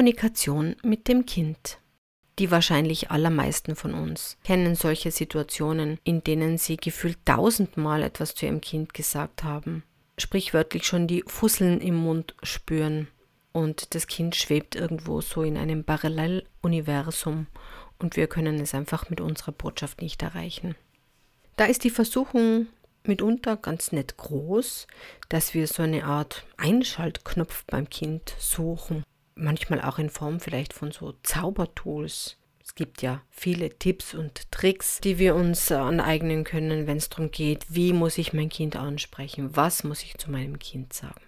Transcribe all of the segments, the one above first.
Kommunikation mit dem Kind. Die wahrscheinlich allermeisten von uns kennen solche Situationen, in denen sie gefühlt tausendmal etwas zu ihrem Kind gesagt haben, sprichwörtlich schon die Fusseln im Mund spüren und das Kind schwebt irgendwo so in einem Paralleluniversum und wir können es einfach mit unserer Botschaft nicht erreichen. Da ist die Versuchung mitunter ganz nett groß, dass wir so eine Art Einschaltknopf beim Kind suchen manchmal auch in Form vielleicht von so Zaubertools. Es gibt ja viele Tipps und Tricks, die wir uns aneignen können, wenn es darum geht, wie muss ich mein Kind ansprechen, was muss ich zu meinem Kind sagen.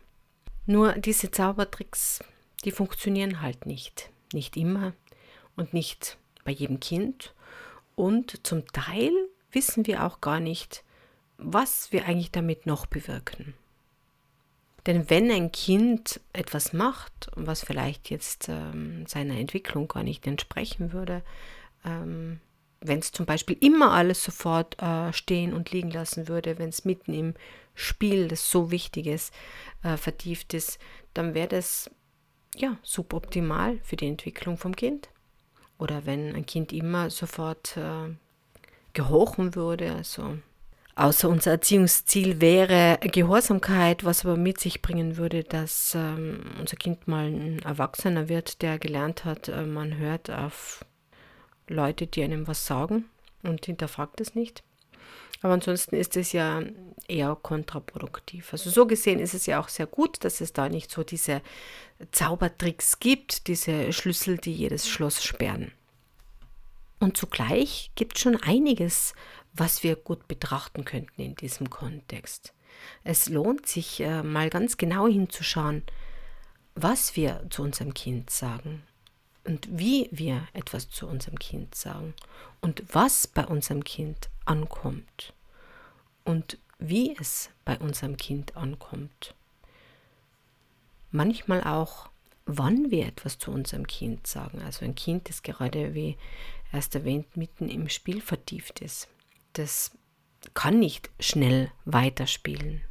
Nur diese Zaubertricks, die funktionieren halt nicht. Nicht immer und nicht bei jedem Kind. Und zum Teil wissen wir auch gar nicht, was wir eigentlich damit noch bewirken. Denn wenn ein Kind etwas macht, was vielleicht jetzt ähm, seiner Entwicklung gar nicht entsprechen würde, ähm, wenn es zum Beispiel immer alles sofort äh, stehen und liegen lassen würde, wenn es mitten im Spiel, das so wichtig ist, äh, vertieft ist, dann wäre das ja suboptimal für die Entwicklung vom Kind. Oder wenn ein Kind immer sofort äh, gehochen würde, also Außer unser Erziehungsziel wäre Gehorsamkeit, was aber mit sich bringen würde, dass ähm, unser Kind mal ein Erwachsener wird, der gelernt hat, äh, man hört auf Leute, die einem was sagen und hinterfragt es nicht. Aber ansonsten ist es ja eher kontraproduktiv. Also so gesehen ist es ja auch sehr gut, dass es da nicht so diese Zaubertricks gibt, diese Schlüssel, die jedes Schloss sperren. Und zugleich gibt es schon einiges, was wir gut betrachten könnten in diesem Kontext. Es lohnt sich äh, mal ganz genau hinzuschauen, was wir zu unserem Kind sagen und wie wir etwas zu unserem Kind sagen und was bei unserem Kind ankommt und wie es bei unserem Kind ankommt. Manchmal auch, wann wir etwas zu unserem Kind sagen. Also ein Kind, das gerade, wie erst erwähnt, mitten im Spiel vertieft ist das kann nicht schnell weiterspielen.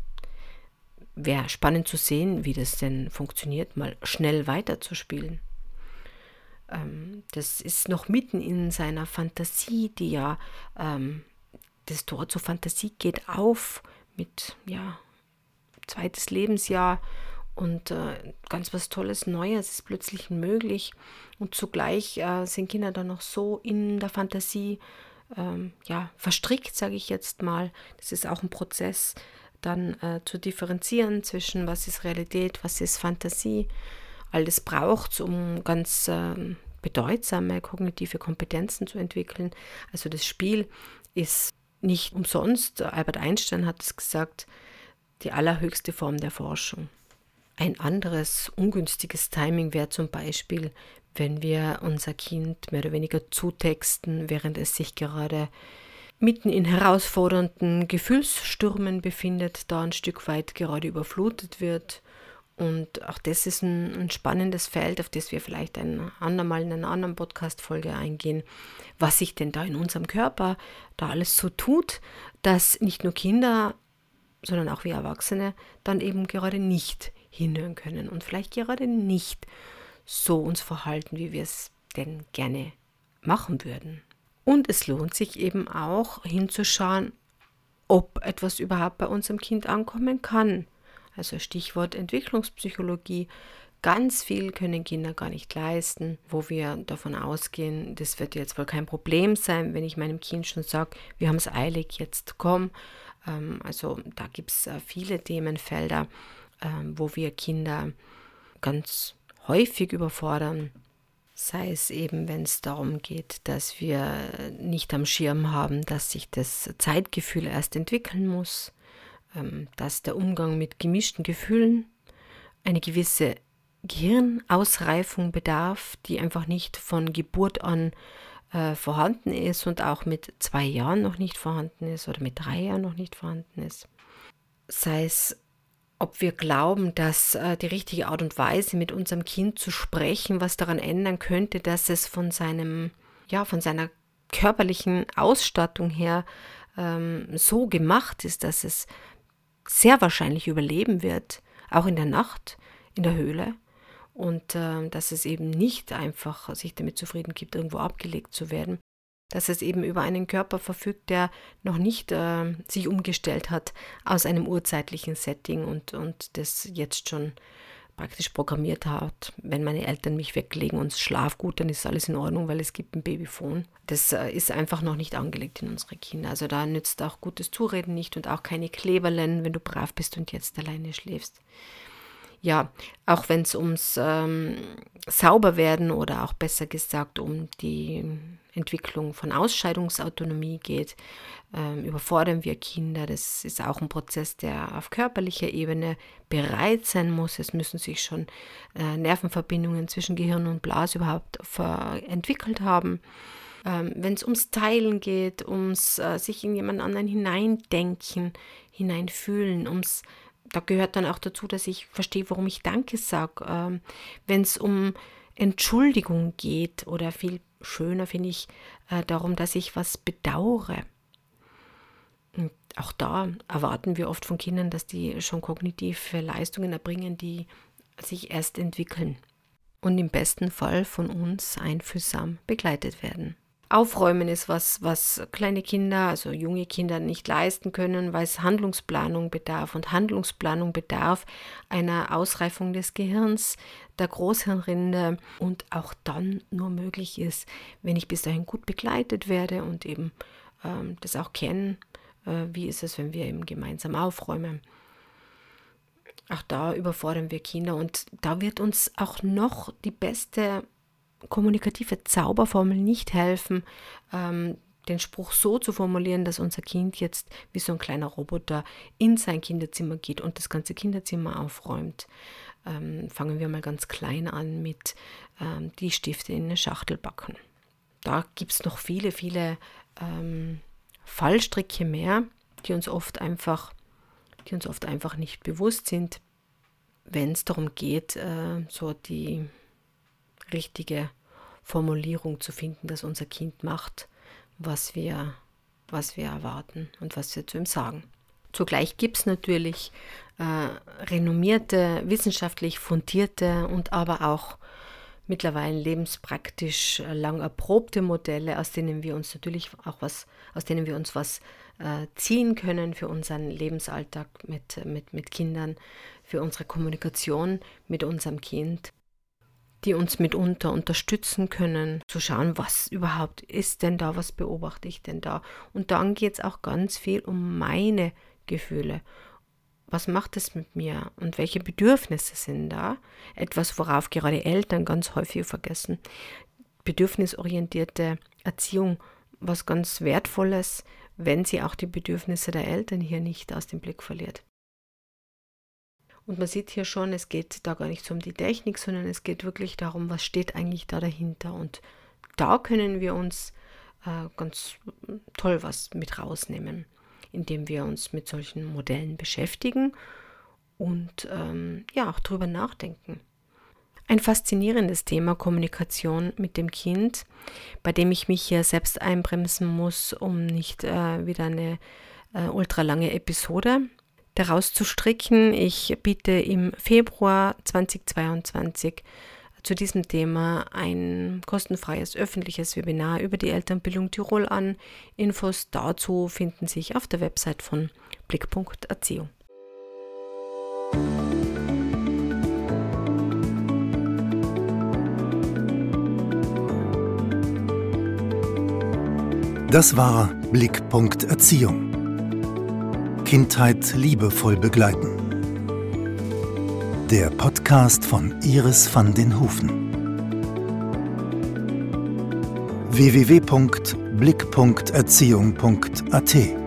Wäre spannend zu sehen, wie das denn funktioniert, mal schnell weiterzuspielen. Ähm, das ist noch mitten in seiner Fantasie, die ja, ähm, das Tor zur Fantasie geht auf mit, ja, zweites Lebensjahr und äh, ganz was Tolles, Neues ist plötzlich möglich und zugleich äh, sind Kinder dann noch so in der Fantasie, ähm, ja, verstrickt, sage ich jetzt mal. Das ist auch ein Prozess, dann äh, zu differenzieren zwischen was ist Realität, was ist Fantasie. All das braucht es, um ganz äh, bedeutsame kognitive Kompetenzen zu entwickeln. Also das Spiel ist nicht umsonst, Albert Einstein hat es gesagt, die allerhöchste Form der Forschung. Ein anderes ungünstiges Timing wäre zum Beispiel, wenn wir unser Kind mehr oder weniger zutexten, während es sich gerade mitten in herausfordernden Gefühlsstürmen befindet, da ein Stück weit gerade überflutet wird. Und auch das ist ein, ein spannendes Feld, auf das wir vielleicht ein andermal in einer anderen Podcast-Folge eingehen, was sich denn da in unserem Körper da alles so tut, dass nicht nur Kinder, sondern auch wir Erwachsene dann eben gerade nicht hinhören können und vielleicht gerade nicht so uns verhalten, wie wir es denn gerne machen würden. Und es lohnt sich eben auch hinzuschauen, ob etwas überhaupt bei unserem Kind ankommen kann. Also Stichwort Entwicklungspsychologie. Ganz viel können Kinder gar nicht leisten, wo wir davon ausgehen, das wird jetzt wohl kein Problem sein, wenn ich meinem Kind schon sage, wir haben es eilig, jetzt komm. Ähm, also da gibt es äh, viele Themenfelder, ähm, wo wir Kinder ganz häufig überfordern. Sei es eben, wenn es darum geht, dass wir nicht am Schirm haben, dass sich das Zeitgefühl erst entwickeln muss, ähm, dass der Umgang mit gemischten Gefühlen eine gewisse Gehirnausreifung bedarf, die einfach nicht von Geburt an äh, vorhanden ist und auch mit zwei Jahren noch nicht vorhanden ist oder mit drei Jahren noch nicht vorhanden ist. Sei es, ob wir glauben, dass äh, die richtige Art und Weise, mit unserem Kind zu sprechen, was daran ändern könnte, dass es von seinem, ja, von seiner körperlichen Ausstattung her ähm, so gemacht ist, dass es sehr wahrscheinlich überleben wird, auch in der Nacht in der Höhle. Und äh, dass es eben nicht einfach sich damit zufrieden gibt, irgendwo abgelegt zu werden, dass es eben über einen Körper verfügt, der noch nicht äh, sich umgestellt hat aus einem urzeitlichen Setting und, und das jetzt schon praktisch programmiert hat, wenn meine Eltern mich weglegen und schlaf gut, dann ist alles in Ordnung, weil es gibt ein Babyphone. Das äh, ist einfach noch nicht angelegt in unsere Kinder. Also da nützt auch gutes Zureden nicht und auch keine Kleberlen, wenn du brav bist und jetzt alleine schläfst ja, auch wenn es ums ähm, Sauberwerden oder auch besser gesagt um die Entwicklung von Ausscheidungsautonomie geht, ähm, überfordern wir Kinder. Das ist auch ein Prozess, der auf körperlicher Ebene bereit sein muss. Es müssen sich schon äh, Nervenverbindungen zwischen Gehirn und Blase überhaupt entwickelt haben. Ähm, Wenn es ums Teilen geht, ums äh, sich in jemand anderen hineindenken, hineinfühlen, ums da gehört dann auch dazu, dass ich verstehe, warum ich Danke sage. Ähm, Wenn es um Entschuldigung geht oder viel schöner finde ich äh, darum, dass ich was bedauere. Und auch da erwarten wir oft von Kindern, dass die schon kognitive Leistungen erbringen, die sich erst entwickeln und im besten Fall von uns einfühlsam begleitet werden. Aufräumen ist was, was kleine Kinder, also junge Kinder nicht leisten können, weil es Handlungsplanung bedarf. Und Handlungsplanung bedarf einer Ausreifung des Gehirns, der Großhirnrinde und auch dann nur möglich ist, wenn ich bis dahin gut begleitet werde und eben ähm, das auch kenne. Äh, wie ist es, wenn wir eben gemeinsam aufräumen? Auch da überfordern wir Kinder und da wird uns auch noch die beste kommunikative Zauberformel nicht helfen, ähm, den Spruch so zu formulieren, dass unser Kind jetzt wie so ein kleiner Roboter in sein Kinderzimmer geht und das ganze Kinderzimmer aufräumt. Ähm, fangen wir mal ganz klein an mit ähm, die Stifte in eine Schachtel backen. Da gibt es noch viele, viele ähm, Fallstricke mehr, die uns oft einfach, die uns oft einfach nicht bewusst sind, wenn es darum geht, äh, so die richtige Formulierung zu finden, dass unser Kind macht, was wir, was wir erwarten und was wir zu ihm sagen. Zugleich gibt es natürlich äh, renommierte, wissenschaftlich fundierte und aber auch mittlerweile lebenspraktisch äh, lang erprobte Modelle, aus denen wir uns natürlich auch was, aus denen wir uns was äh, ziehen können für unseren Lebensalltag mit, mit, mit Kindern, für unsere Kommunikation mit unserem Kind die uns mitunter unterstützen können, zu schauen, was überhaupt ist denn da, was beobachte ich denn da. Und dann geht es auch ganz viel um meine Gefühle. Was macht es mit mir und welche Bedürfnisse sind da? Etwas, worauf gerade Eltern ganz häufig vergessen. Bedürfnisorientierte Erziehung, was ganz Wertvolles, wenn sie auch die Bedürfnisse der Eltern hier nicht aus dem Blick verliert. Und man sieht hier schon, es geht da gar nicht so um die Technik, sondern es geht wirklich darum, was steht eigentlich da dahinter. Und da können wir uns äh, ganz toll was mit rausnehmen, indem wir uns mit solchen Modellen beschäftigen und ähm, ja auch drüber nachdenken. Ein faszinierendes Thema Kommunikation mit dem Kind, bei dem ich mich hier selbst einbremsen muss, um nicht äh, wieder eine äh, ultralange Episode daraus zu stricken. Ich biete im Februar 2022 zu diesem Thema ein kostenfreies öffentliches Webinar über die Elternbildung Tirol an. Infos dazu finden sich auf der Website von Blickpunkt. Das war Blickpunkt Erziehung Kindheit liebevoll begleiten. Der Podcast von Iris van den Hufen. www.blick.erziehung.at